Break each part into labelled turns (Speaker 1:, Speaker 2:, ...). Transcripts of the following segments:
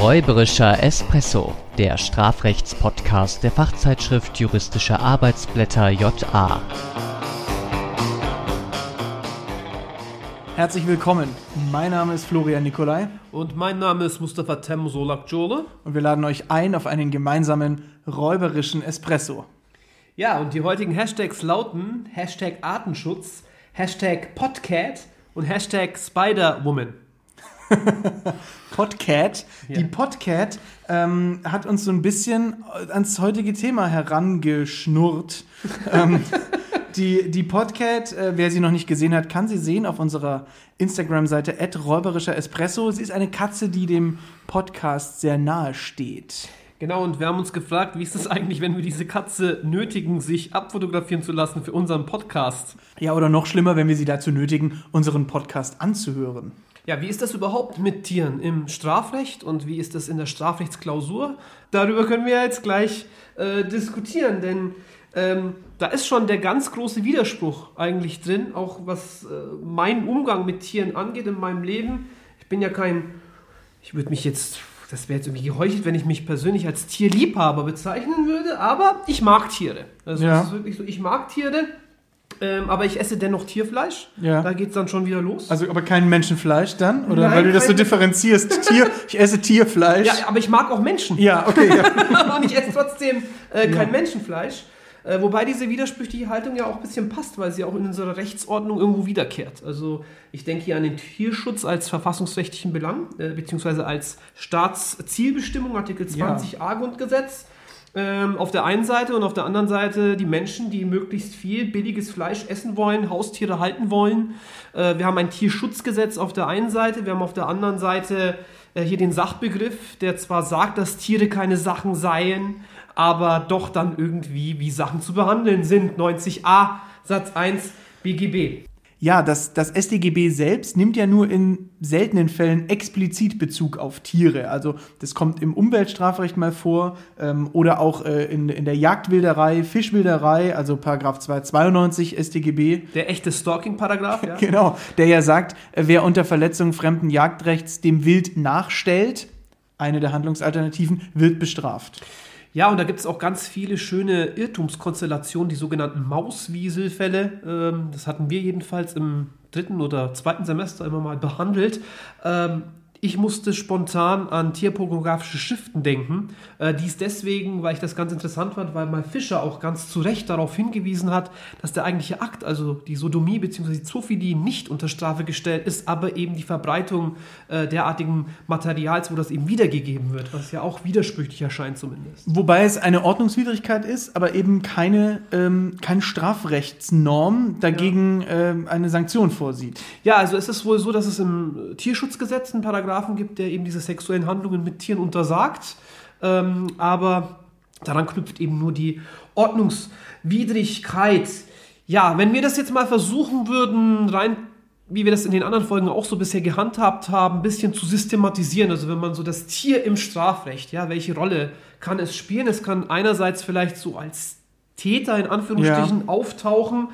Speaker 1: Räuberischer Espresso, der Strafrechtspodcast der Fachzeitschrift Juristische Arbeitsblätter JA.
Speaker 2: Herzlich willkommen. Mein Name ist Florian Nikolai
Speaker 3: Und mein Name ist Mustafa Tem Solak-Jole.
Speaker 2: und wir laden euch ein auf einen gemeinsamen räuberischen Espresso.
Speaker 3: Ja, und die heutigen Hashtags lauten Hashtag Artenschutz, Hashtag Podcat und Hashtag Spider-Woman.
Speaker 2: Podcat.
Speaker 3: Ja.
Speaker 2: Die Podcat ähm, hat uns so ein bisschen ans heutige Thema herangeschnurrt. ähm, die, die Podcat, äh, wer sie noch nicht gesehen hat, kann sie sehen auf unserer Instagram-Seite räuberischer Espresso. Sie ist eine Katze, die dem Podcast sehr nahe steht.
Speaker 3: Genau, und wir haben uns gefragt, wie ist es eigentlich, wenn wir diese Katze nötigen, sich abfotografieren zu lassen für unseren Podcast?
Speaker 2: Ja, oder noch schlimmer, wenn wir sie dazu nötigen, unseren Podcast anzuhören.
Speaker 3: Ja, wie ist das überhaupt mit Tieren im Strafrecht und wie ist das in der Strafrechtsklausur? Darüber können wir jetzt gleich äh, diskutieren, denn ähm, da ist schon der ganz große Widerspruch eigentlich drin, auch was äh, meinen Umgang mit Tieren angeht in meinem Leben. Ich bin ja kein, ich würde mich jetzt, das wäre jetzt irgendwie geheuchelt, wenn ich mich persönlich als Tierliebhaber bezeichnen würde, aber ich mag Tiere. Also
Speaker 2: Ja.
Speaker 3: es ist wirklich so, ich mag Tiere. Ähm, aber ich esse dennoch Tierfleisch.
Speaker 2: Ja.
Speaker 3: Da geht es dann schon wieder los.
Speaker 2: Also aber kein Menschenfleisch dann? Oder
Speaker 3: Nein,
Speaker 2: weil du das so differenzierst? Tier, ich esse Tierfleisch.
Speaker 3: Ja, aber ich mag auch Menschen.
Speaker 2: Ja, okay. Ja.
Speaker 3: und ich esse trotzdem äh, kein
Speaker 2: Ja.
Speaker 3: Menschenfleisch. Äh, wobei diese widersprüchliche Haltung ja auch ein bisschen passt, weil sie auch in unserer Rechtsordnung irgendwo wiederkehrt. Also ich denke hier an den Tierschutz als verfassungsrechtlichen Belang, äh, beziehungsweise als Staatszielbestimmung, Artikel
Speaker 2: Ja.
Speaker 3: 20a Grundgesetz. Ähm, auf der einen Seite und auf der anderen Seite die Menschen, die möglichst viel billiges Fleisch essen wollen, Haustiere halten wollen. Äh, wir haben ein Tierschutzgesetz auf der einen Seite, wir haben auf der anderen Seite äh, hier den Sachbegriff, der zwar sagt, dass Tiere keine Sachen seien, aber doch dann irgendwie wie Sachen zu behandeln sind. 90a Satz 1 BGB.
Speaker 2: Ja, das, das StGB selbst nimmt ja nur in seltenen Fällen explizit Bezug auf Tiere. Also das kommt im Umweltstrafrecht mal vor ähm, oder auch äh, in, in der Jagdwilderei, Fischwilderei, also Paragraph 292 StGB.
Speaker 3: Der echte Stalking-Paragraph, ja?
Speaker 2: Genau, der ja sagt, äh, wer unter Verletzung fremden Jagdrechts dem Wild nachstellt, eine der Handlungsalternativen, wird bestraft.
Speaker 3: Ja, und da gibt es auch ganz viele schöne Irrtumskonstellationen, die sogenannten Mauswieselfälle. Ähm, das hatten wir jedenfalls im dritten oder zweiten Semester immer mal behandelt. Ähm, ich musste spontan an tierpornografische Schriften denken. Äh, dies deswegen, weil ich das ganz interessant fand, weil mal Fischer auch ganz zu Recht darauf hingewiesen hat, dass der eigentliche Akt, also die Sodomie bzw. die Zoophilie, nicht unter Strafe gestellt ist, aber eben die Verbreitung äh, derartigen Materials, wo das eben wiedergegeben wird, was ja auch widersprüchlich erscheint zumindest.
Speaker 2: Wobei es eine Ordnungswidrigkeit ist, aber eben keine, ähm, keine Strafrechtsnorm dagegen ähm, eine Sanktion vorsieht.
Speaker 3: Ja, also es ist wohl so, dass es im Tierschutzgesetz einen Paragraphen gibt, der eben diese sexuellen Handlungen mit Tieren untersagt. Ähm, aber daran knüpft eben nur die Ordnungswidrigkeit. Ja, wenn wir das jetzt mal versuchen würden, rein wie wir das in den anderen Folgen auch so bisher gehandhabt haben, ein bisschen zu systematisieren. Also wenn man so das Tier im Strafrecht, ja, welche Rolle kann es spielen? Es kann einerseits vielleicht so als Täter in Anführungsstrichen auftauchen.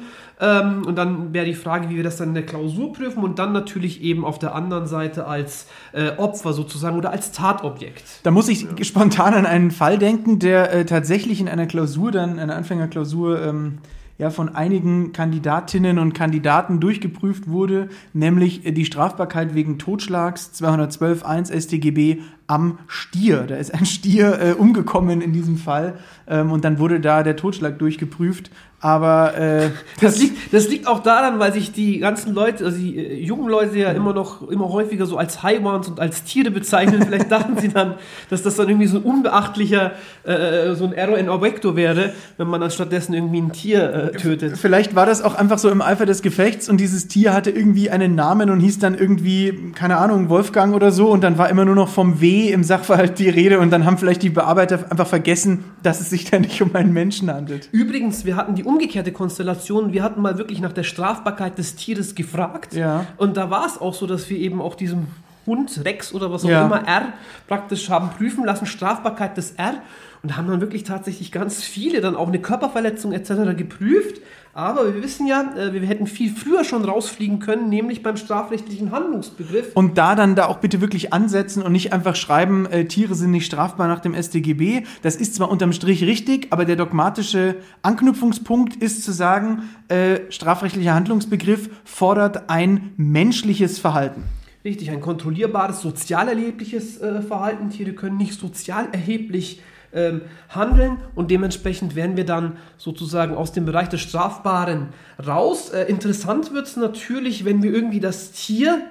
Speaker 3: Ähm, und dann wäre die Frage, wie wir das dann in der Klausur prüfen und dann natürlich eben auf der anderen Seite als äh, Opfer sozusagen oder als Tatobjekt.
Speaker 2: Da muss ich spontan an einen Fall denken, der äh, tatsächlich in einer Klausur, dann einer Anfängerklausur, ähm, ja, von einigen Kandidatinnen und Kandidaten durchgeprüft wurde, nämlich äh, die Strafbarkeit wegen Totschlags 212.1 StGB am Stier. Da ist ein Stier äh, umgekommen in diesem Fall ähm, und dann wurde da der Totschlag durchgeprüft. Aber äh,
Speaker 3: Das liegt, das liegt auch daran, weil sich die ganzen Leute, also die äh, jungen Leute ja immer noch, immer häufiger so als Haywans und als Tiere bezeichnen. Vielleicht dachten sie dann, dass das dann irgendwie so ein unbeachtlicher, äh, so ein Error in Objecto wäre, wenn man dann stattdessen irgendwie ein Tier äh, tötet.
Speaker 2: Vielleicht war das auch einfach so im Eifer des Gefechts und dieses Tier hatte irgendwie einen Namen und hieß dann irgendwie, keine Ahnung, Wolfgang oder so und dann war immer nur noch vom W im Sachverhalt die Rede und dann haben vielleicht die Bearbeiter einfach vergessen, dass es sich da nicht um einen Menschen handelt.
Speaker 3: Übrigens, wir hatten die umgekehrte Konstellation. Wir hatten mal wirklich nach der Strafbarkeit des Tieres gefragt.
Speaker 2: Ja.
Speaker 3: Und da war es auch so, dass wir eben auch diesem Hund, Rex oder was auch
Speaker 2: Ja.
Speaker 3: immer, R, praktisch haben prüfen lassen, Strafbarkeit des R. Und da haben dann wirklich tatsächlich ganz viele dann auch eine Körperverletzung etc. geprüft. Aber wir wissen ja, äh, wir hätten viel früher schon rausfliegen können, nämlich beim strafrechtlichen Handlungsbegriff.
Speaker 2: Und da dann da auch bitte wirklich ansetzen und nicht einfach schreiben, äh, Tiere sind nicht strafbar nach dem StGB. Das ist zwar unterm Strich richtig, aber der dogmatische Anknüpfungspunkt ist zu sagen, äh, strafrechtlicher Handlungsbegriff fordert ein menschliches Verhalten.
Speaker 3: Richtig, ein kontrollierbares, sozial erhebliches äh, Verhalten. Tiere können nicht sozial erheblich ähm, handeln und dementsprechend werden wir dann sozusagen aus dem Bereich des Strafbaren raus. Äh, interessant wird es natürlich, wenn wir irgendwie das Tier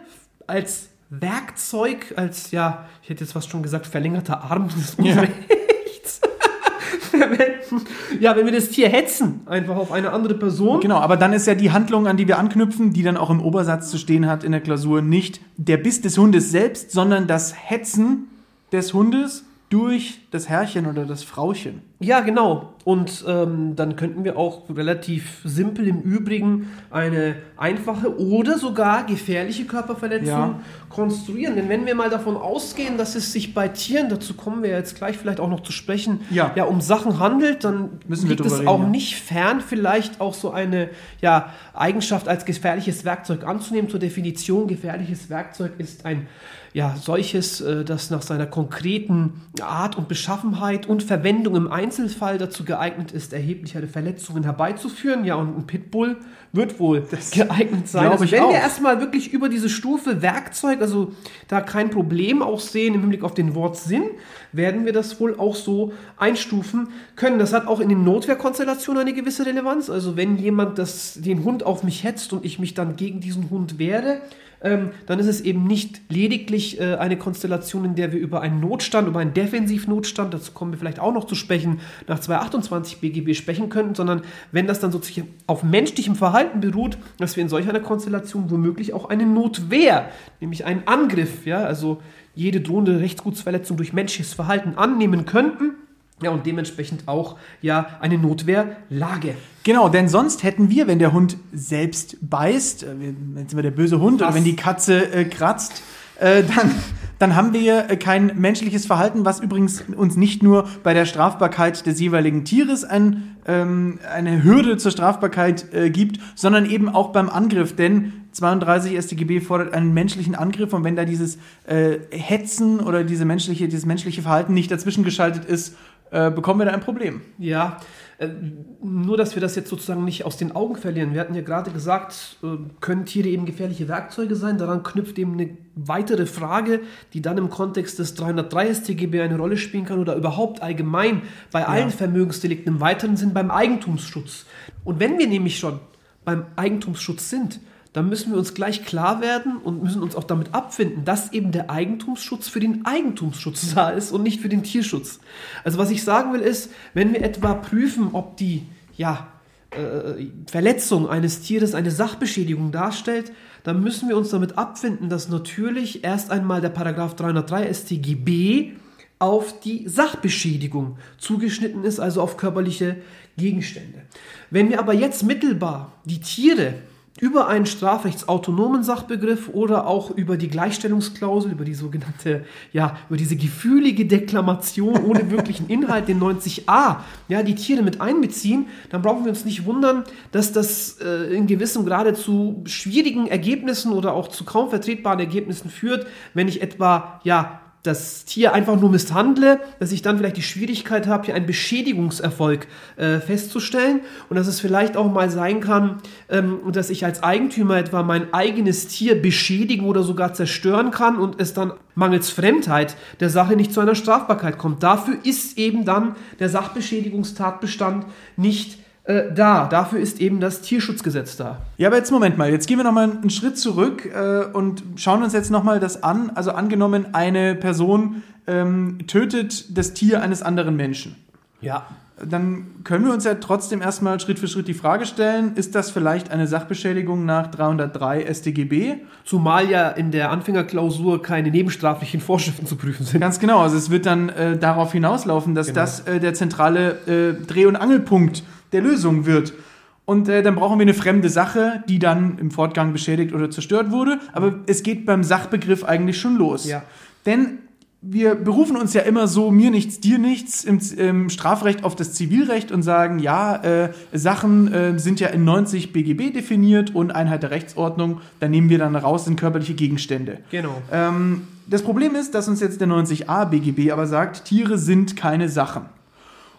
Speaker 3: als Werkzeug, als ja, ich hätte jetzt fast schon gesagt, verlängerter Arm des Unrechts verwenden. Ja, wenn wir das Tier hetzen, einfach auf eine andere Person.
Speaker 2: Genau, aber dann ist ja die Handlung, an die wir anknüpfen, die dann auch im Obersatz zu stehen hat in der Klausur, nicht der Biss des Hundes selbst, sondern das Hetzen des Hundes durch das Herrchen oder das Frauchen.
Speaker 3: Ja, genau. Und ähm, dann könnten wir auch relativ simpel im Übrigen eine einfache oder sogar gefährliche Körperverletzung
Speaker 2: Ja.
Speaker 3: konstruieren. Denn wenn wir mal davon ausgehen, dass es sich bei Tieren, dazu kommen wir jetzt gleich vielleicht auch noch zu sprechen,
Speaker 2: Ja.
Speaker 3: ja um Sachen handelt, dann
Speaker 2: Müssen wir
Speaker 3: liegt es
Speaker 2: reden,
Speaker 3: auch
Speaker 2: ja.
Speaker 3: nicht fern, vielleicht auch so eine ja, Eigenschaft als gefährliches Werkzeug anzunehmen. Zur Definition, gefährliches Werkzeug ist ein ja, solches, äh, das nach seiner konkreten Art und Beschaffenheit und Verwendung im Einzelfall dazu geeignet ist, erheblichere Verletzungen herbeizuführen. Ja, und ein Pitbull wird wohl geeignet sein. Also
Speaker 2: ich
Speaker 3: wenn
Speaker 2: auch.
Speaker 3: wir erstmal wirklich über diese Stufe Werkzeug, also da kein Problem auch sehen im Hinblick auf den Wortsinn, werden wir das wohl auch so einstufen können. Das hat auch in den Notwehrkonstellationen eine gewisse Relevanz. Also wenn jemand das, den Hund auf mich hetzt und ich mich dann gegen diesen Hund wehre, ähm, dann ist es eben nicht lediglich äh, eine Konstellation, in der wir über einen Notstand, über einen Defensivnotstand, dazu kommen wir vielleicht auch noch zu sprechen, nach 228 BGB sprechen könnten, sondern wenn das dann sozusagen auf menschlichem Verhalten beruht, dass wir in solch einer Konstellation womöglich auch eine Notwehr, nämlich einen Angriff, ja, also jede drohende Rechtsgutsverletzung durch menschliches Verhalten annehmen könnten. Ja, und dementsprechend auch ja eine Notwehrlage.
Speaker 2: Genau, denn sonst hätten wir, wenn der Hund selbst beißt, äh, wenn sind wir der böse Hund oder
Speaker 3: Was?
Speaker 2: wenn die Katze äh, kratzt, äh, dann, dann haben wir äh, kein menschliches Verhalten, was übrigens uns nicht nur bei der Strafbarkeit des jeweiligen Tieres ein, ähm, eine Hürde zur Strafbarkeit äh, gibt, sondern eben auch beim Angriff. Denn 32 StGB fordert einen menschlichen Angriff und wenn da dieses äh, Hetzen oder diese menschliche, dieses menschliche Verhalten nicht dazwischen geschaltet ist, äh, bekommen wir da ein Problem.
Speaker 3: Ja, äh, nur dass wir das jetzt sozusagen nicht aus den Augen verlieren. Wir hatten ja gerade gesagt, äh, können Tiere eben gefährliche Werkzeuge sein. Daran knüpft eben eine weitere Frage, die dann im Kontext des 303 StGB eine Rolle spielen kann oder überhaupt allgemein bei allen Vermögensdelikten im weiteren Sinn beim Eigentumsschutz. Und wenn wir nämlich schon beim Eigentumsschutz sind, dann müssen wir uns gleich klar werden und müssen uns auch damit abfinden, dass eben der Eigentumsschutz für den Eigentumsschutz da ist und nicht für den Tierschutz. Also was ich sagen will ist, wenn wir etwa prüfen, ob die ja, äh, Verletzung eines Tieres eine Sachbeschädigung darstellt, dann müssen wir uns damit abfinden, dass natürlich erst einmal der Paragraph 303 StGB auf die Sachbeschädigung zugeschnitten ist, also auf körperliche Gegenstände. Wenn wir aber jetzt mittelbar die Tiere über einen strafrechtsautonomen Sachbegriff oder auch über die Gleichstellungsklausel, über die sogenannte, ja, über diese gefühlige Deklamation ohne wirklichen Inhalt, den 90a, ja, die Tiere mit einbeziehen, dann brauchen wir uns nicht wundern, dass das äh, in gewissem Grade zu schwierigen Ergebnissen oder auch zu kaum vertretbaren Ergebnissen führt, wenn ich etwa, ja, das Tier einfach nur misshandle, dass ich dann vielleicht die Schwierigkeit habe, hier einen Beschädigungserfolg äh, festzustellen und dass es vielleicht auch mal sein kann, ähm, dass ich als Eigentümer etwa mein eigenes Tier beschädigen oder sogar zerstören kann und es dann mangels Fremdheit der Sache nicht zu einer Strafbarkeit kommt. Dafür ist eben dann der Sachbeschädigungstatbestand nicht äh, da. Dafür ist eben das Tierschutzgesetz da.
Speaker 2: Ja, aber jetzt Moment mal, jetzt gehen wir nochmal einen Schritt zurück äh, und schauen uns jetzt nochmal das an. Also angenommen, eine Person ähm, tötet das Tier eines anderen Menschen.
Speaker 3: Ja.
Speaker 2: Dann können wir uns ja trotzdem erstmal Schritt für Schritt die Frage stellen, ist das vielleicht eine Sachbeschädigung nach 303 StGB?
Speaker 3: Zumal ja in der Anfängerklausur keine nebenstraflichen Vorschriften zu prüfen sind.
Speaker 2: Ganz genau, also es wird dann äh, darauf hinauslaufen, dass
Speaker 3: Genau.
Speaker 2: das äh, der zentrale äh, Dreh- und Angelpunkt der Lösung wird. Und äh, dann brauchen wir eine fremde Sache, die dann im Fortgang beschädigt oder zerstört wurde. Aber es geht beim Sachbegriff eigentlich schon los.
Speaker 3: Ja.
Speaker 2: Denn wir berufen uns ja immer so, mir nichts, dir nichts, im, im Strafrecht auf das Zivilrecht und sagen, ja, äh, Sachen äh, sind ja in 90 BGB definiert und Einheit der Rechtsordnung, da nehmen wir dann raus, sind körperliche Gegenstände.
Speaker 3: Genau.
Speaker 2: Ähm, das Problem ist, dass uns jetzt der 90a BGB aber sagt, Tiere sind keine Sachen.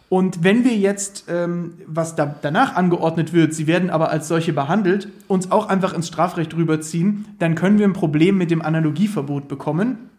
Speaker 2: Und wenn wir jetzt, ähm, was da danach angeordnet wird, sie werden aber als solche behandelt, uns auch einfach ins Strafrecht rüberziehen, dann können wir ein Problem mit dem Analogieverbot bekommen.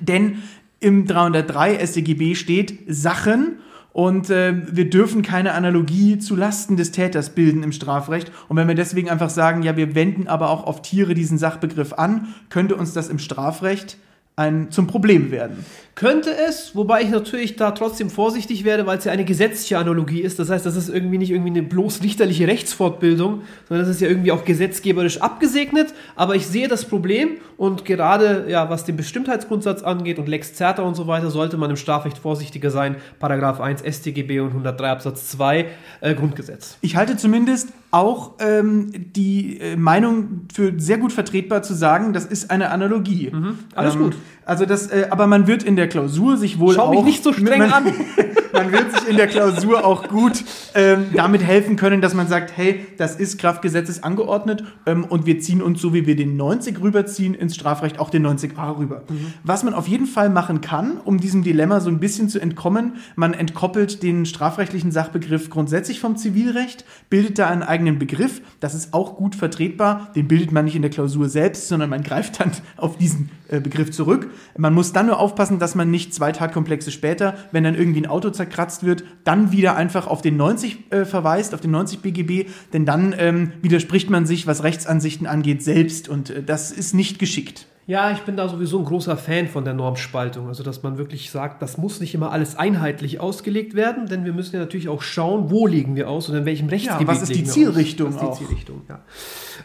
Speaker 2: Denn im 303 StGB steht Sachen und äh, wir dürfen keine Analogie zu Lasten des Täters bilden im Strafrecht. Und wenn wir deswegen einfach sagen, ja, wir wenden aber auch auf Tiere diesen Sachbegriff an, könnte uns das im Strafrecht ein, zum Problem werden.
Speaker 3: Könnte es, wobei ich natürlich da trotzdem vorsichtig werde, weil es ja eine gesetzliche Analogie ist. Das heißt, das ist irgendwie nicht irgendwie eine bloß richterliche Rechtsfortbildung, sondern das ist ja irgendwie auch gesetzgeberisch abgesegnet. Aber ich sehe das Problem und gerade ja, was den Bestimmtheitsgrundsatz angeht und Lex Certa und so weiter, sollte man im Strafrecht vorsichtiger sein. Paragraph 1 StGB und 103 Absatz 2 äh, Grundgesetz.
Speaker 2: Ich halte zumindest auch ähm, die äh, Meinung für sehr gut vertretbar zu sagen, das ist eine Analogie.
Speaker 3: Mhm, alles
Speaker 2: ähm,
Speaker 3: gut.
Speaker 2: Also das, äh, aber man wird in der Klausur sich wohl
Speaker 3: Schau
Speaker 2: auch
Speaker 3: mich nicht so streng
Speaker 2: man,
Speaker 3: an.
Speaker 2: man wird sich in der Klausur auch gut ähm, damit helfen können, dass man sagt, hey, das ist Kraftgesetzes angeordnet ähm, und wir ziehen uns so wie wir den 90 rüberziehen ins Strafrecht auch den 90a rüber.
Speaker 3: Mhm.
Speaker 2: Was man auf jeden Fall machen kann, um diesem Dilemma so ein bisschen zu entkommen, man entkoppelt den strafrechtlichen Sachbegriff grundsätzlich vom Zivilrecht, bildet da einen eigenen Begriff, das ist auch gut vertretbar, den bildet man nicht in der Klausur selbst, sondern man greift dann auf diesen Begriff zurück. Man muss dann nur aufpassen, dass man nicht zwei Tatkomplexe später, wenn dann irgendwie ein Auto zerkratzt wird, dann wieder einfach auf den 90 äh, verweist, auf den 90 BGB, denn dann ähm, widerspricht man sich, was Rechtsansichten angeht, selbst und äh, das ist nicht geschickt.
Speaker 3: Ja, ich bin da sowieso ein großer Fan von der Normspaltung. Also, dass man wirklich sagt, das muss nicht immer alles einheitlich ausgelegt werden, denn wir müssen ja natürlich auch schauen, wo legen wir aus und in welchem Rechtsgebiet
Speaker 2: Ja, was ist die Zielrichtung.
Speaker 3: Was ist die Zielrichtung, ja.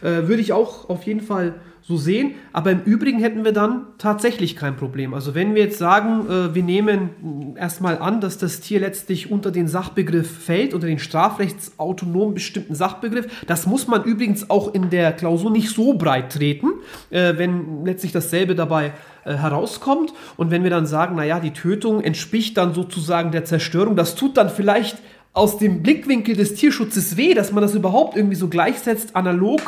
Speaker 3: Äh, würde ich auch auf jeden Fall so sehen. Aber im Übrigen hätten wir dann tatsächlich kein Problem. Also wenn wir jetzt sagen, äh, wir nehmen mh, erstmal an, dass das Tier letztlich unter den Sachbegriff fällt, unter den strafrechtsautonom bestimmten Sachbegriff, das muss man übrigens auch in der Klausur nicht so breit treten, äh, wenn letztlich dasselbe dabei äh, herauskommt. Und wenn wir dann sagen, naja, die Tötung entspricht dann sozusagen der Zerstörung, das tut dann vielleicht aus dem Blickwinkel des Tierschutzes weh, dass man das überhaupt irgendwie so gleichsetzt, analog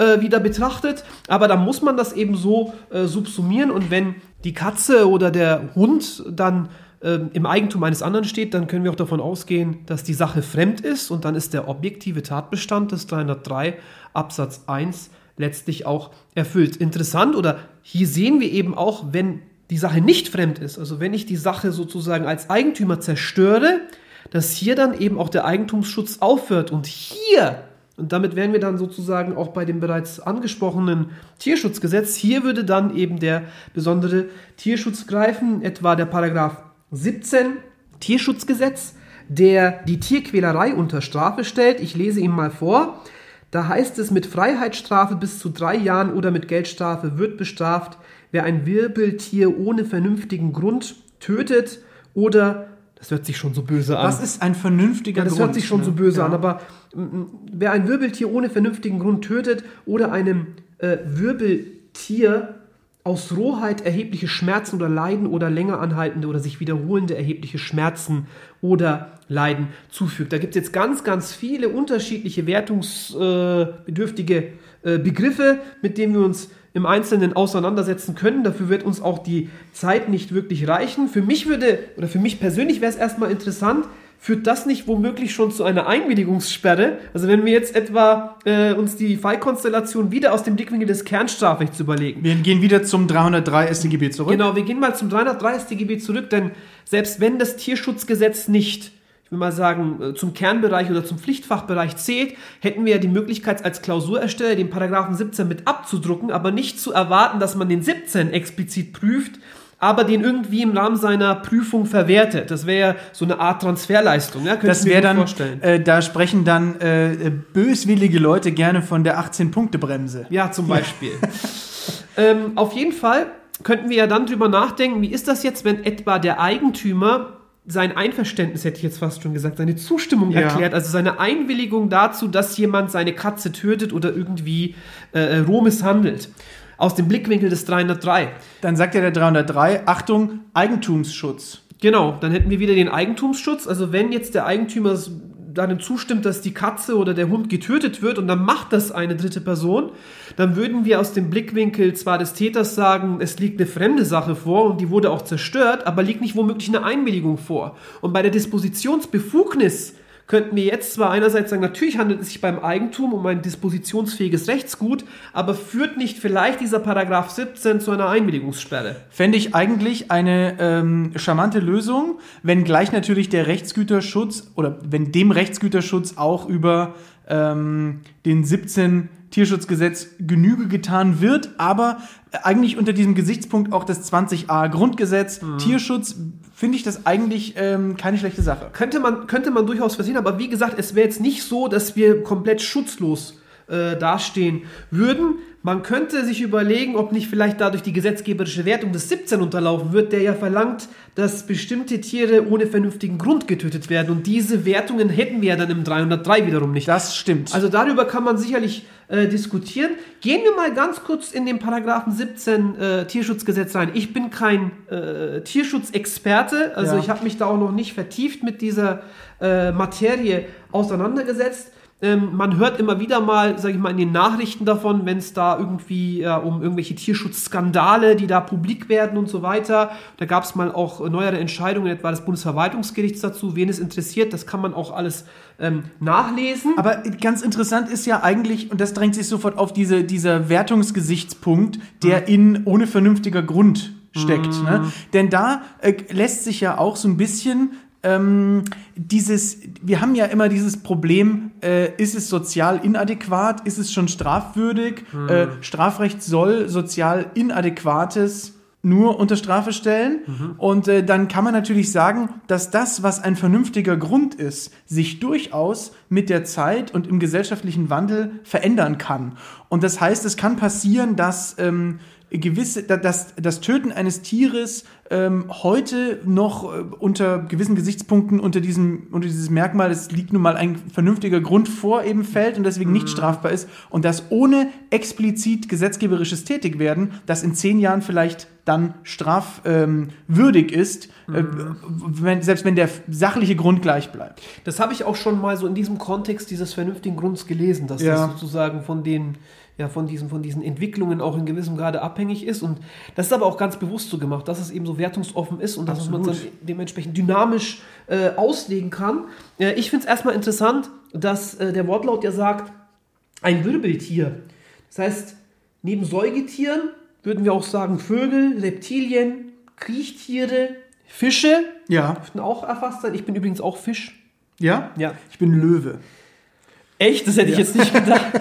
Speaker 3: äh, wieder betrachtet. Aber da muss man das eben so äh, subsumieren. Und wenn die Katze oder der Hund dann ähm, im Eigentum eines anderen steht, dann können wir auch davon ausgehen, dass die Sache fremd ist. Und dann ist der objektive Tatbestand des 303 Absatz 1 letztlich auch erfüllt. Interessant oder hier sehen wir eben auch, wenn die Sache nicht fremd ist, also wenn ich die Sache sozusagen als Eigentümer zerstöre, dass hier dann eben auch der Eigentumsschutz aufhört. Und hier, und damit wären wir dann sozusagen auch bei dem bereits angesprochenen Tierschutzgesetz, hier würde dann eben der besondere Tierschutz greifen, etwa der Paragraph 17 Tierschutzgesetz, der die Tierquälerei unter Strafe stellt. Ich lese ihm mal vor. Da heißt es, mit Freiheitsstrafe bis zu drei Jahren oder mit Geldstrafe wird bestraft, wer ein Wirbeltier ohne vernünftigen Grund tötet oder das hört sich schon so böse an.
Speaker 2: Was ist ein vernünftiger
Speaker 3: Ja, das
Speaker 2: Grund?
Speaker 3: hört sich schon
Speaker 2: ne?
Speaker 3: so böse
Speaker 2: Ja.
Speaker 3: an, aber wer ein Wirbeltier ohne vernünftigen Grund tötet oder einem äh, Wirbeltier aus Rohheit erhebliche Schmerzen oder Leiden oder länger anhaltende oder sich wiederholende erhebliche Schmerzen oder Leiden zufügt. Da gibt es jetzt ganz, ganz viele unterschiedliche wertungsbedürftige äh, Begriffe, mit denen wir uns im Einzelnen auseinandersetzen können. Dafür wird uns auch die Zeit nicht wirklich reichen. Für mich würde, oder für mich persönlich wäre es erstmal interessant, führt das nicht womöglich schon zu einer Einwilligungssperre? Also wenn wir jetzt etwa äh, uns die Fallkonstellation wieder aus dem Blickwinkel des Kernstrafrechts überlegen.
Speaker 2: Wir gehen wieder zum 303 StGB zurück.
Speaker 3: Genau, wir gehen mal zum 303 StGB zurück, denn selbst wenn das Tierschutzgesetz nicht, ich will mal sagen, äh, zum Kernbereich oder zum Pflichtfachbereich zählt, hätten wir ja die Möglichkeit als Klausurersteller den Paragraphen 17 mit abzudrucken, aber nicht zu erwarten, dass man den 17 explizit prüft, aber den irgendwie im Rahmen seiner Prüfung verwertet. Das wäre ja so eine Art Transferleistung. Ja? Könnte
Speaker 2: Das wäre dann,
Speaker 3: vorstellen.
Speaker 2: äh, da sprechen dann äh, äh, böswillige Leute gerne von der 18-Punkte-Bremse.
Speaker 3: Ja, zum Beispiel. ähm, auf jeden Fall könnten wir ja dann drüber nachdenken, wie ist das jetzt, wenn etwa der Eigentümer sein Einverständnis, hätte ich jetzt fast schon gesagt, seine Zustimmung
Speaker 2: Ja.
Speaker 3: erklärt, also seine Einwilligung dazu, dass jemand seine Katze tötet oder irgendwie äh, roh misshandelt. Aus dem Blickwinkel des 303.
Speaker 2: Dann sagt ja der 303, Achtung, Eigentumsschutz.
Speaker 3: Genau, dann hätten wir wieder den Eigentumsschutz. Also wenn jetzt der Eigentümer darin zustimmt, dass die Katze oder der Hund getötet wird und dann macht das eine dritte Person, dann würden wir aus dem Blickwinkel zwar des Täters sagen, es liegt eine fremde Sache vor und die wurde auch zerstört, aber liegt nicht womöglich eine Einwilligung vor. Und bei der Dispositionsbefugnis könnten wir jetzt zwar einerseits sagen, natürlich handelt es sich beim Eigentum um ein dispositionsfähiges Rechtsgut, aber führt nicht vielleicht dieser Paragraph 17 zu einer Einwilligungssperre?
Speaker 2: Fände ich eigentlich eine ähm, charmante Lösung, wenn gleich natürlich der Rechtsgüterschutz oder wenn dem Rechtsgüterschutz auch über ähm, den 17 Tierschutzgesetz Genüge getan wird, aber eigentlich unter diesem Gesichtspunkt auch das 20a Grundgesetz Tierschutz finde ich das eigentlich ähm, keine schlechte Sache.
Speaker 3: Könnte man, könnte man durchaus versehen, aber wie gesagt, es wäre jetzt nicht so, dass wir komplett schutzlos äh, dastehen würden. Man könnte sich überlegen, ob nicht vielleicht dadurch die gesetzgeberische Wertung des 17 unterlaufen wird, der ja verlangt, dass bestimmte Tiere ohne vernünftigen Grund getötet werden. Und diese Wertungen hätten wir ja dann im 303 wiederum nicht.
Speaker 2: Das stimmt.
Speaker 3: Also darüber kann man sicherlich äh, diskutieren. Gehen wir mal ganz kurz in den Paragraphen 17 äh, Tierschutzgesetz rein. Ich bin kein äh, Tierschutzexperte, also
Speaker 2: Ja.
Speaker 3: ich habe mich da auch noch nicht vertieft mit dieser äh, Materie auseinandergesetzt. Ähm, man hört immer wieder mal, sage ich mal, in den Nachrichten davon, wenn es da irgendwie ja, um irgendwelche Tierschutzskandale, die da publik werden und so weiter. Da gab es mal auch neuere Entscheidungen, etwa des Bundesverwaltungsgerichts dazu. Wen es interessiert, das kann man auch alles ähm, nachlesen.
Speaker 2: Aber ganz interessant ist ja eigentlich, und das drängt sich sofort auf diese, dieser Wertungsgesichtspunkt, der in ohne vernünftiger Grund steckt. Ne? Denn da äh, lässt sich ja auch so ein bisschen ähm, dieses, wir haben ja immer dieses Problem, äh, ist es sozial inadäquat, ist es schon strafwürdig? Äh, Strafrecht soll sozial inadäquates nur unter Strafe stellen. Und äh, dann kann man natürlich sagen, dass das, was ein vernünftiger Grund ist, sich durchaus mit der Zeit und im gesellschaftlichen Wandel verändern kann. Und das heißt, es kann passieren, dass ähm, gewisse, da- dass das Töten eines Tieres ähm, heute noch äh, unter gewissen Gesichtspunkten unter diesem unter dieses Merkmal, es liegt nun mal ein vernünftiger Grund vor, eben fällt und deswegen nicht strafbar ist und das ohne explizit gesetzgeberisches Tätigwerden, das in zehn Jahren vielleicht dann strafwürdig ähm, ist, äh, wenn, selbst wenn der sachliche Grund gleich bleibt.
Speaker 3: Das habe ich auch schon mal so in diesem Kontext dieses vernünftigen Grunds gelesen, dass
Speaker 2: Ja.
Speaker 3: das sozusagen von den ja, von diesen, von diesen Entwicklungen auch in gewissem Grade abhängig ist. Und das ist aber auch ganz bewusst so gemacht, dass es eben so wertungsoffen ist und dass man es dann dementsprechend dynamisch äh, auslegen kann. Äh, ich finde es erstmal interessant, dass äh, der Wortlaut ja sagt, ein Wirbeltier. Das heißt, neben Säugetieren würden wir auch sagen Vögel, Reptilien, Kriechtiere, Fische
Speaker 2: Ja.
Speaker 3: dürften auch erfasst sein. Ich bin übrigens auch Fisch.
Speaker 2: Ja?
Speaker 3: Ja.
Speaker 2: Ich bin Löwe.
Speaker 3: Echt? Das hätte ich jetzt nicht gedacht.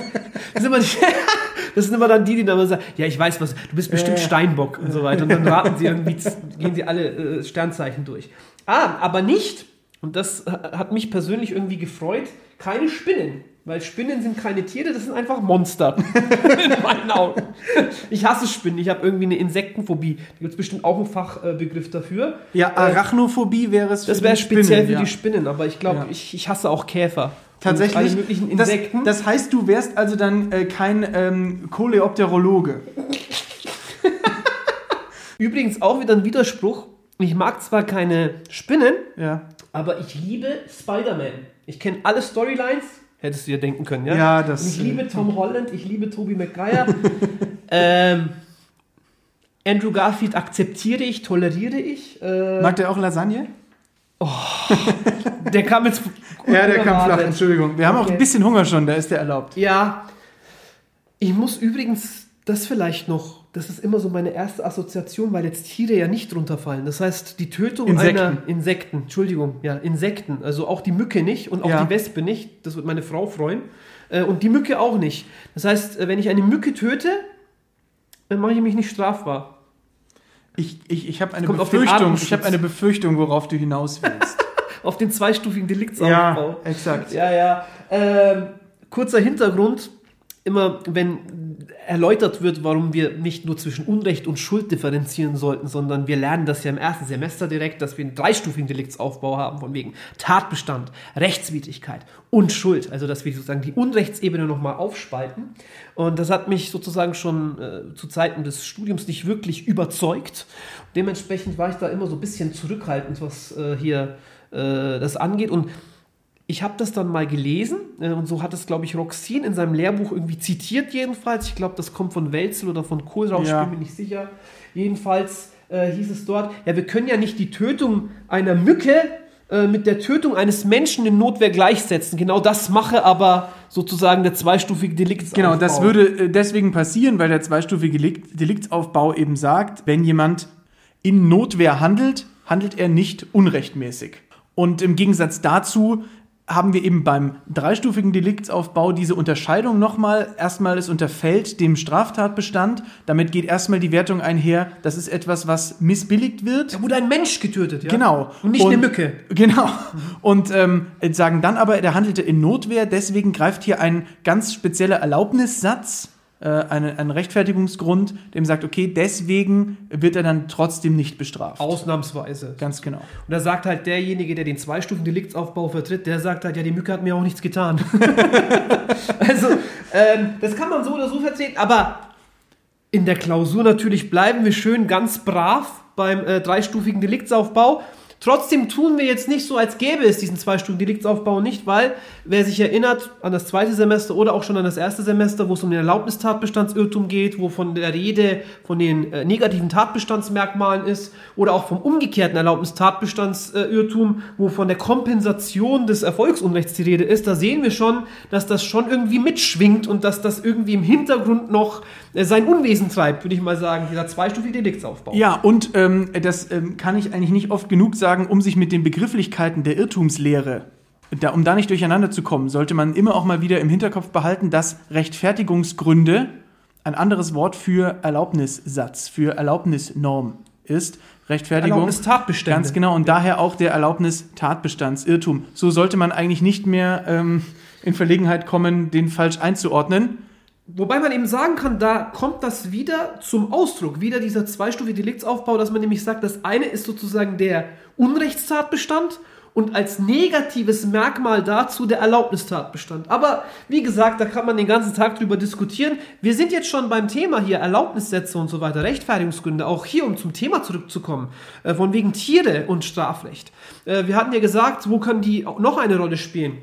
Speaker 3: Das sind, immer, die- das sind immer dann die, die dann sagen, ja, ich weiß was, du bist bestimmt
Speaker 2: Äh.
Speaker 3: Steinbock und so weiter. Und dann raten sie irgendwie, gehen sie alle äh, Sternzeichen durch. Ah, aber nicht, und das ha- hat mich persönlich irgendwie gefreut, keine Spinnen. Weil Spinnen sind keine Tiere, das sind einfach Monster. In meinen Augen. Ich hasse Spinnen, ich habe irgendwie eine Insektenphobie. Da gibt es bestimmt auch einen Fachbegriff dafür.
Speaker 2: Ja, Arachnophobie wäre es
Speaker 3: Das wäre speziell für
Speaker 2: ja.
Speaker 3: die Spinnen, aber ich glaube,
Speaker 2: Ja.
Speaker 3: ich, ich hasse auch Käfer.
Speaker 2: Tatsächlich.
Speaker 3: Alle möglichen Insekten.
Speaker 2: Das, das heißt, du wärst also dann äh, kein ähm, Koleopterologe.
Speaker 3: Übrigens auch wieder ein Widerspruch. Ich mag zwar keine Spinnen,
Speaker 2: Ja.
Speaker 3: aber ich liebe Spider-Man. Ich kenne alle Storylines. Hättest du dir denken können, ja?
Speaker 2: Ja, das-
Speaker 3: ich liebe Tom Holland, ich liebe Tobey Maguire. ähm, Andrew Garfield akzeptiere ich, toleriere ich. Äh,
Speaker 2: Mag der auch Lasagne?
Speaker 3: der kam jetzt.
Speaker 2: Ja, der kam flach. Entschuldigung. Wir haben auch
Speaker 3: Okay.
Speaker 2: ein bisschen Hunger schon, da ist der erlaubt.
Speaker 3: Ja. Ich muss übrigens das vielleicht noch, das ist immer so meine erste Assoziation, weil jetzt Tiere ja nicht drunter fallen. Das heißt, die Tötung
Speaker 2: Insekten.
Speaker 3: einer Insekten, Entschuldigung, ja, Insekten, also auch die Mücke nicht und auch
Speaker 2: Ja.
Speaker 3: die Wespe nicht, das wird meine Frau freuen. Äh, Und die Mücke auch nicht. Das heißt, äh, wenn ich eine Mücke töte, dann mache ich mich nicht strafbar.
Speaker 2: Ich, ich, ich habe eine
Speaker 3: Kommt
Speaker 2: Befürchtung,
Speaker 3: Artenschutz.
Speaker 2: ich habe eine Befürchtung, worauf du hinaus willst.
Speaker 3: Auf den zweistufigen Deliktsaufbau.
Speaker 2: exakt.
Speaker 3: Ja, ja. Ähm, kurzer Hintergrund. Immer, wenn erläutert wird, warum wir nicht nur zwischen Unrecht und Schuld differenzieren sollten, sondern wir lernen das ja im ersten Semester direkt, dass wir einen dreistufigen Deliktsaufbau haben, von wegen Tatbestand, Rechtswidrigkeit und Schuld. Also, dass wir sozusagen die Unrechtsebene nochmal aufspalten. Und das hat mich sozusagen schon äh, zu Zeiten des Studiums nicht wirklich überzeugt. Dementsprechend war ich da immer so ein bisschen zurückhaltend, was äh, hier äh, das angeht. Und ich habe das dann mal gelesen äh, und so hat es, glaube ich, Roxin in seinem Lehrbuch irgendwie zitiert, jedenfalls. Ich glaube, das kommt von Welzel oder von Kohlrausch,
Speaker 2: Ja.
Speaker 3: ich bin mir nicht sicher. Jedenfalls äh, hieß es dort, ja, wir können ja nicht die Tötung einer Mücke äh, mit der Tötung eines Menschen in Notwehr gleichsetzen. Genau das mache aber sozusagen der zweistufige Deliktaufbau.
Speaker 2: Genau, das würde äh, deswegen passieren, weil der zweistufige Delikt- Deliktsaufbau eben sagt, wenn jemand in Notwehr handelt, handelt er nicht unrechtmäßig. Und im Gegensatz dazu haben wir eben beim dreistufigen Deliktsaufbau diese Unterscheidung nochmal. Erstmal, es unterfällt dem Straftatbestand. Damit geht erstmal die Wertung einher, das ist etwas, was missbilligt wird.
Speaker 3: Da wurde ein Mensch getötet, ja?
Speaker 2: Genau.
Speaker 3: Und nicht eine Mücke.
Speaker 2: Genau. Und ähm, sagen dann aber, der handelte in Notwehr, deswegen greift hier ein ganz spezieller Erlaubnissatz, äh, eine, ein Rechtfertigungsgrund, dem sagt, okay, deswegen wird er dann trotzdem nicht bestraft.
Speaker 3: Ausnahmsweise.
Speaker 2: Ganz genau.
Speaker 3: Und da sagt halt derjenige, der den Zwei-Stufen-Deliktsaufbau vertritt, der sagt halt, ja, die Mücke hat mir auch nichts getan. also, ähm, das kann man so oder so vertreten, aber in der Klausur natürlich bleiben wir schön ganz brav beim äh, dreistufigen Deliktsaufbau. Trotzdem tun wir jetzt nicht so, als gäbe es diesen zweistufigen Deliktsaufbau nicht, weil, wer sich erinnert an das zweite Semester oder auch schon an das erste Semester, wo es um den Erlaubnistatbestandsirrtum geht, wo von der Rede von den äh, negativen Tatbestandsmerkmalen ist, oder auch vom umgekehrten Erlaubnistatbestandsirrtum, wo von der Kompensation des Erfolgsunrechts die Rede ist, da sehen wir schon, dass das schon irgendwie mitschwingt und dass das irgendwie im Hintergrund noch sein Unwesen treibt, würde ich mal sagen, dieser zweistufige Deliktsaufbau.
Speaker 2: Ja, und ähm, das ähm, kann ich eigentlich nicht oft genug sagen, um sich mit den Begrifflichkeiten der Irrtumslehre, da, um da nicht durcheinander zu kommen, sollte man immer auch mal wieder im Hinterkopf behalten, dass Rechtfertigungsgründe ein anderes Wort für Erlaubnissatz, für Erlaubnisnorm ist. Rechtfertigung.
Speaker 3: Erlaubnistatbestände.
Speaker 2: Ganz genau. Und daher auch der Erlaubnistatbestandsirrtum. So sollte man eigentlich nicht mehr ähm, in Verlegenheit kommen, den falsch einzuordnen.
Speaker 3: Wobei man eben sagen kann, da kommt das wieder zum Ausdruck, wieder dieser zweistufige Deliktsaufbau, dass man nämlich sagt, das eine ist sozusagen der Unrechtstatbestand und als negatives Merkmal dazu der Erlaubnistatbestand. Aber wie gesagt, da kann man den ganzen Tag drüber diskutieren. Wir sind jetzt schon beim Thema hier Erlaubnissätze und so weiter, Rechtfertigungsgründe, auch hier, um zum Thema zurückzukommen, äh, von wegen Tiere und Strafrecht. Äh, wir hatten ja gesagt, wo können die noch eine Rolle spielen?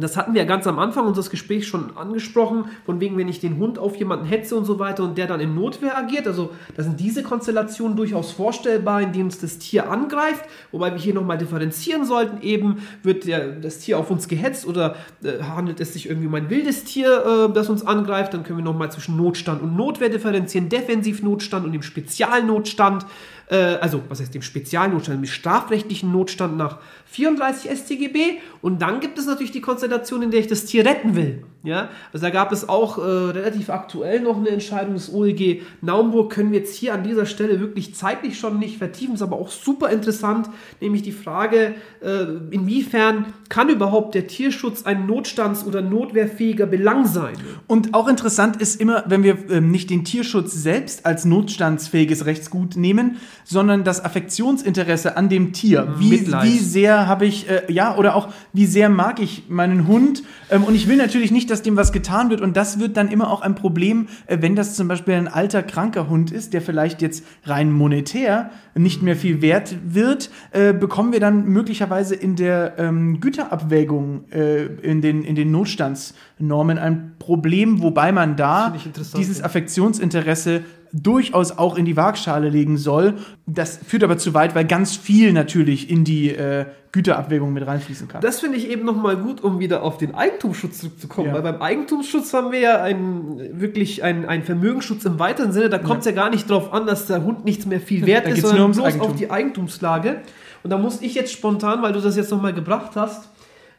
Speaker 3: Das hatten wir ja ganz am Anfang unseres Gesprächs schon angesprochen, von wegen, wenn ich den Hund auf jemanden hetze und so weiter und der dann in Notwehr agiert. Also, da sind diese Konstellationen durchaus vorstellbar, indem es das Tier angreift. Wobei wir hier nochmal differenzieren sollten. Eben wird der, das Tier auf uns gehetzt oder äh, handelt es sich irgendwie um ein wildes Tier, äh, das uns angreift. Dann können wir nochmal zwischen Notstand und Notwehr differenzieren, Defensivnotstand und dem Spezialnotstand. Äh, also, was heißt dem Spezialnotstand, dem strafrechtlichen Notstand nach 34 StGB. Und dann gibt es natürlich die Konstellation, in der ich das Tier retten will. Ja, also da gab es auch äh, relativ aktuell noch eine Entscheidung des OLG Naumburg. Können wir jetzt hier an dieser Stelle wirklich zeitlich schon nicht vertiefen, ist aber auch super interessant, nämlich die Frage, äh, inwiefern kann überhaupt der Tierschutz ein notstands- oder notwehrfähiger Belang sein?
Speaker 2: Und auch interessant ist immer, wenn wir ähm, nicht den Tierschutz selbst als notstandsfähiges Rechtsgut nehmen, sondern das Affektionsinteresse an dem Tier. Wie,
Speaker 3: Mitleid.
Speaker 2: wie sehr habe ich, äh, ja, oder auch wie sehr mag ich meinen Hund. Ähm, und ich will natürlich nicht, dass dem was getan wird. Und das wird dann immer auch ein Problem, äh, wenn das zum Beispiel ein alter, kranker Hund ist, der vielleicht jetzt rein monetär nicht mehr viel wert wird, äh, bekommen wir dann möglicherweise in der ähm, Güterabwägung äh, in den, in den Notstandsnormen ein Problem, wobei man da dieses. Affektionsinteresse durchaus auch in die Waagschale legen soll. Das führt aber zu weit, weil ganz viel natürlich in die äh, Güterabwägung mit reinfließen kann.
Speaker 3: Das finde ich eben nochmal gut, um wieder auf den Eigentumsschutz zurückzukommen.
Speaker 2: Ja.
Speaker 3: Weil beim Eigentumsschutz haben wir ja einen, wirklich einen, einen Vermögensschutz im weiteren Sinne. Da kommt es ja. gar nicht darauf an, dass der Hund nichts mehr viel wert
Speaker 2: Da
Speaker 3: ist, sondern
Speaker 2: nur ums
Speaker 3: bloß
Speaker 2: Eigentum.
Speaker 3: auf die Eigentumslage. Und da muss ich jetzt spontan, weil du das jetzt nochmal gebracht hast,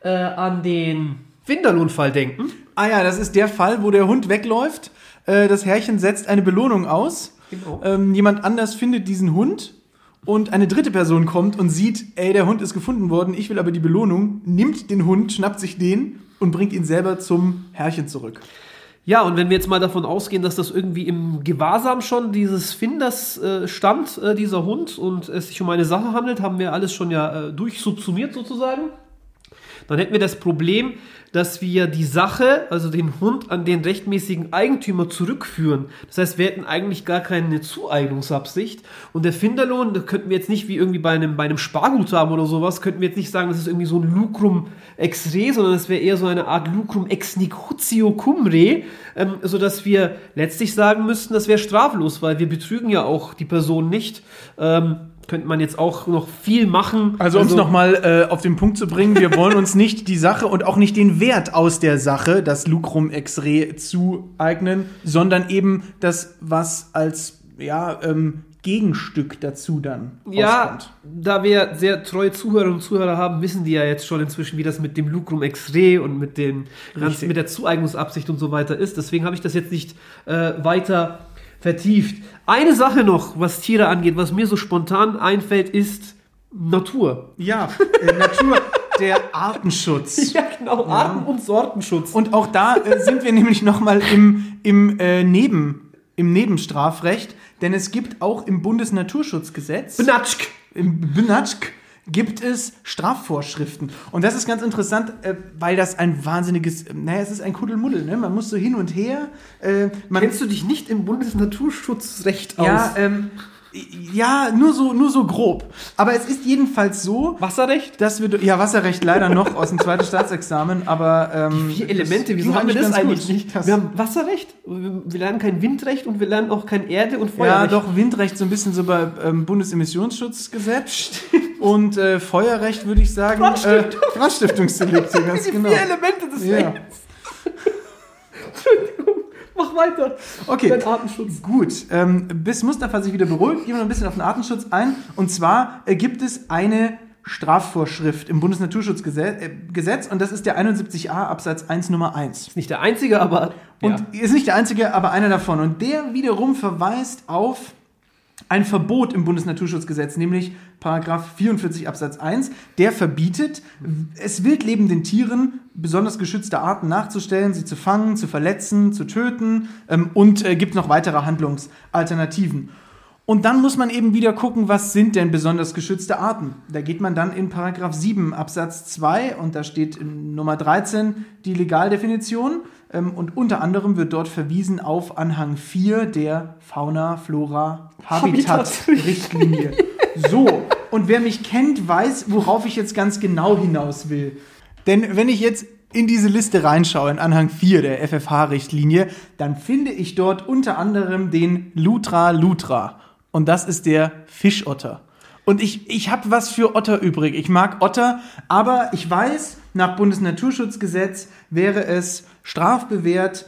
Speaker 3: äh, an den Winterlohnfall denken.
Speaker 2: ah ja, das ist der Fall, wo der Hund wegläuft. Äh, das Herrchen setzt eine Belohnung aus.
Speaker 3: Genau.
Speaker 2: Ähm, jemand anders findet diesen Hund und eine dritte Person kommt und sieht, ey, der Hund ist gefunden worden, ich will aber die Belohnung, nimmt den Hund, schnappt sich den und bringt ihn selber zum Herrchen zurück.
Speaker 3: Ja, und wenn wir jetzt mal davon ausgehen, dass das irgendwie im Gewahrsam schon dieses Finders äh, stand, äh, dieser Hund, und es sich um eine Sache handelt, haben wir alles schon ja äh, durchsubsumiert sozusagen, dann hätten wir das Problem, dass wir die Sache, also den Hund, an den rechtmäßigen Eigentümer zurückführen. Das heißt, wir hätten eigentlich gar keine Zueignungsabsicht. Und der Finderlohn, da könnten wir jetzt nicht wie irgendwie bei einem, bei einem Sparguthaben oder sowas, könnten wir jetzt nicht sagen, das ist irgendwie so ein Lucrum ex re, sondern es wäre eher so eine Art Lucrum ex nicutio cum re, ähm, sodass wir letztlich sagen müssten, das wäre straflos, weil wir betrügen ja auch die Person nicht. Ähm, könnte man jetzt auch noch viel machen.
Speaker 2: Also, um es nochmal äh, auf den Punkt zu bringen, wir wollen uns nicht die Sache und auch nicht den Wert aus der Sache, das Lucrum re, zueignen, sondern eben das, was als ja, ähm, Gegenstück dazu dann
Speaker 3: Ja,
Speaker 2: rauskommt.
Speaker 3: da wir sehr treue Zuhörerinnen und Zuhörer haben, wissen die ja jetzt schon inzwischen, wie das mit dem Lucrum re und mit, den, ganz, mit der Zueignungsabsicht und so weiter ist. Deswegen habe ich das jetzt nicht äh, weiter vertieft. Eine Sache noch, was Tiere angeht, was mir so spontan einfällt, ist Natur.
Speaker 2: Ja, äh, Natur, der Artenschutz.
Speaker 3: Ja, genau, Arten- und Sortenschutz.
Speaker 2: Und auch da äh, sind wir nämlich nochmal im, im, äh, Neben, im Nebenstrafrecht, denn es gibt auch im Bundesnaturschutzgesetz,
Speaker 3: Benatschk.
Speaker 2: im BNATSCH, gibt es Strafvorschriften. Und das ist ganz interessant, äh, weil das ein wahnsinniges, äh, naja, es ist ein Kuddelmuddel, ne? Man muss so hin und her. Äh, man,
Speaker 3: Kennst du dich nicht im Bundesnaturschutzrecht aus?
Speaker 2: ja, ähm, ja, nur so, nur so grob. Aber es ist jedenfalls so,
Speaker 3: Wasserrecht?
Speaker 2: dass wir, ja, Wasserrecht leider noch aus dem zweiten Staatsexamen, aber ähm,
Speaker 3: Vier Elemente, wieso haben wir das eigentlich
Speaker 2: gut.
Speaker 3: nicht?
Speaker 2: Das,
Speaker 3: Wir haben Wasserrecht, wir lernen kein Windrecht und wir lernen auch kein Erde- und
Speaker 2: ja,
Speaker 3: Feuerrecht.
Speaker 2: doch, Windrecht so ein bisschen so bei ähm, Bundesemissionsschutzgesetz. Und äh, Feuerrecht würde ich sagen.
Speaker 3: Brandstiftung.
Speaker 2: Äh, Brandstiftungsdelikte, ganz
Speaker 3: Die
Speaker 2: genau.
Speaker 3: vier Elemente des
Speaker 2: Ja.
Speaker 3: Rechts. Entschuldigung, mach weiter.
Speaker 2: Okay.
Speaker 3: Dein Artenschutz.
Speaker 2: Gut, ähm, bis Mustafa sich wieder beruhigt, gehen wir noch ein bisschen auf den Artenschutz ein. Und zwar äh, gibt es eine Strafvorschrift im Bundesnaturschutzgesetz äh, Gesetz, und das ist der 71a Absatz 1 Nummer 1.
Speaker 3: Ist nicht der einzige, aber.
Speaker 2: Und
Speaker 3: ja.
Speaker 2: ist nicht der einzige, aber einer davon. Und der wiederum verweist auf ein Verbot im Bundesnaturschutzgesetz, nämlich Paragraph 44 Absatz 1, der verbietet, es wildlebenden Tieren besonders geschützte Arten nachzustellen, sie zu fangen, zu verletzen, zu töten ähm, und äh, gibt noch weitere Handlungsalternativen. Und dann muss man eben wieder gucken, was sind denn besonders geschützte Arten. Da geht man dann in Paragraph 7 Absatz 2 und da steht in Nummer 13 die Legaldefinition und unter anderem wird dort verwiesen auf Anhang 4 der Fauna, Flora, Habitat Richtlinie. So, und wer mich kennt, weiß, worauf ich jetzt ganz genau hinaus will. Denn wenn ich jetzt in diese Liste reinschaue, in Anhang 4 der FFH-Richtlinie, dann finde ich dort unter anderem den Lutra Lutra. Und das ist der Fischotter. Und ich, ich habe was für Otter übrig. Ich mag Otter, aber ich weiß, nach Bundesnaturschutzgesetz wäre es strafbewehrt,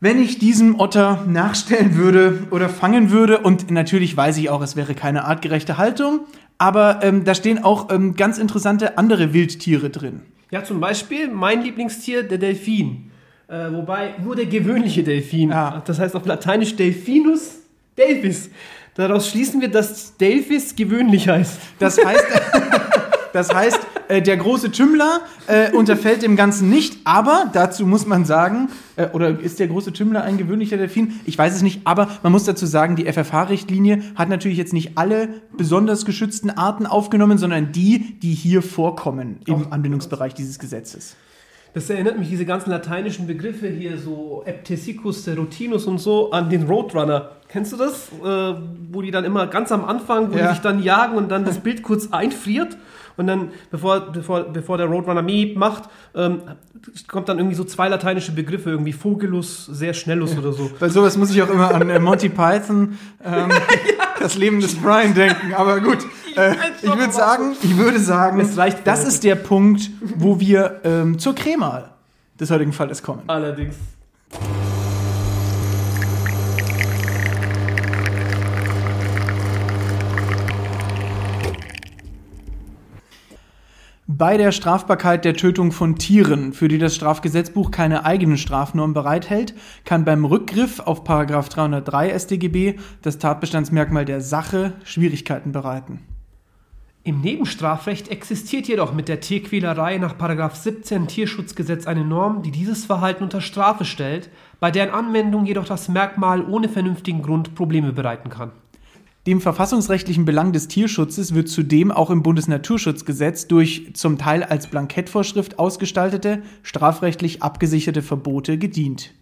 Speaker 2: wenn ich diesem Otter nachstellen würde oder fangen würde. Und natürlich weiß ich auch, es wäre keine artgerechte Haltung. Aber ähm, da stehen auch ähm, ganz interessante andere Wildtiere drin.
Speaker 3: ja, zum Beispiel mein Lieblingstier, der Delfin. Äh, wobei nur der gewöhnliche Delfin.
Speaker 2: Ja.
Speaker 3: Das heißt auf Lateinisch Delfinus delphis. Daraus schließen wir, dass Delphis gewöhnlich heißt.
Speaker 2: Das heißt, das heißt äh, der große Tümmler äh, unterfällt dem Ganzen nicht, aber dazu muss man sagen, äh, oder ist der große Tümmler ein gewöhnlicher Delfin? Ich weiß es nicht, aber man muss dazu sagen, die FFH-Richtlinie hat natürlich jetzt nicht alle besonders geschützten Arten aufgenommen, sondern die, die hier vorkommen im Anwendungsbereich dieses Gesetzes.
Speaker 3: Das erinnert mich, diese ganzen lateinischen Begriffe hier, so Eptesicus, Serotinus und so, an den Roadrunner. Kennst du das? Äh, wo die dann immer ganz am Anfang, wo
Speaker 2: Ja.
Speaker 3: die sich dann jagen und dann das Bild kurz einfriert und dann, bevor, bevor, bevor der Roadrunner Miep macht, ähm, kommt dann irgendwie so zwei lateinische Begriffe, irgendwie Vogelus, sehr schnellus oder so.
Speaker 2: Bei sowas muss ich auch immer an äh, Monty Python, ähm, das Leben des Brian denken. Aber gut, äh, ich würde sagen, ich würde sagen,
Speaker 3: Es reicht
Speaker 2: das
Speaker 3: heute.
Speaker 2: ist der Punkt, wo wir ähm, zur Kremal des heutigen Falles kommen.
Speaker 3: Allerdings.
Speaker 2: Bei der Strafbarkeit der Tötung von Tieren, für die das Strafgesetzbuch keine eigene Strafnorm bereithält, kann beim Rückgriff auf Paragraph 303 StGB das Tatbestandsmerkmal der Sache Schwierigkeiten bereiten.
Speaker 3: Im Nebenstrafrecht existiert jedoch mit der Tierquälerei nach 17 Tierschutzgesetz eine Norm, die dieses Verhalten unter Strafe stellt, bei deren Anwendung jedoch das Merkmal ohne vernünftigen Grund Probleme bereiten kann.
Speaker 2: Dem verfassungsrechtlichen Belang des Tierschutzes wird zudem auch im Bundesnaturschutzgesetz durch zum Teil als Blankettvorschrift ausgestaltete, strafrechtlich abgesicherte Verbote gedient.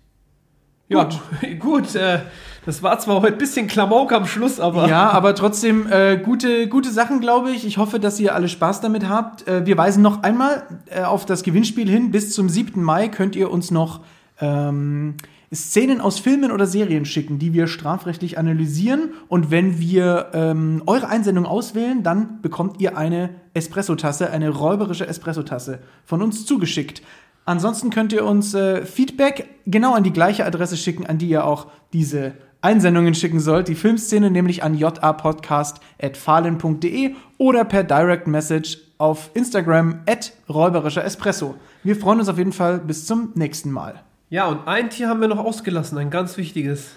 Speaker 3: Ja, gut, gut äh, das war zwar heute ein bisschen Klamauk am Schluss, aber.
Speaker 2: Ja, aber trotzdem äh, gute, gute Sachen, glaube ich. Ich hoffe, dass ihr alle Spaß damit habt. Äh, wir weisen noch einmal äh, auf das Gewinnspiel hin. Bis zum 7. Mai könnt ihr uns noch ähm, Szenen aus Filmen oder Serien schicken, die wir strafrechtlich analysieren. Und wenn wir ähm, eure Einsendung auswählen, dann bekommt ihr eine Espresso-Tasse, eine räuberische Espresso-Tasse von uns zugeschickt. Ansonsten könnt ihr uns äh, Feedback genau an die gleiche Adresse schicken, an die ihr auch diese Einsendungen schicken sollt. Die Filmszene nämlich an japodcast.fahlen.de oder per Direct Message auf Instagram at räuberischer Espresso. Wir freuen uns auf jeden Fall bis zum nächsten Mal.
Speaker 3: Ja, und ein Tier haben wir noch ausgelassen, ein ganz wichtiges.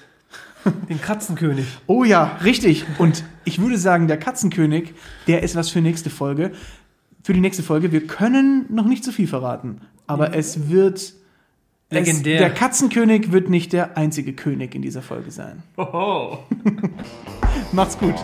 Speaker 3: Den Katzenkönig.
Speaker 2: Oh ja, richtig. Und ich würde sagen, der Katzenkönig, der ist was für nächste Folge. Für die nächste Folge. Wir können noch nicht zu viel verraten aber es wird.
Speaker 3: Legendär.
Speaker 2: Es, der Katzenkönig wird nicht der einzige König in dieser Folge sein.
Speaker 3: Hoho.
Speaker 2: Macht's gut.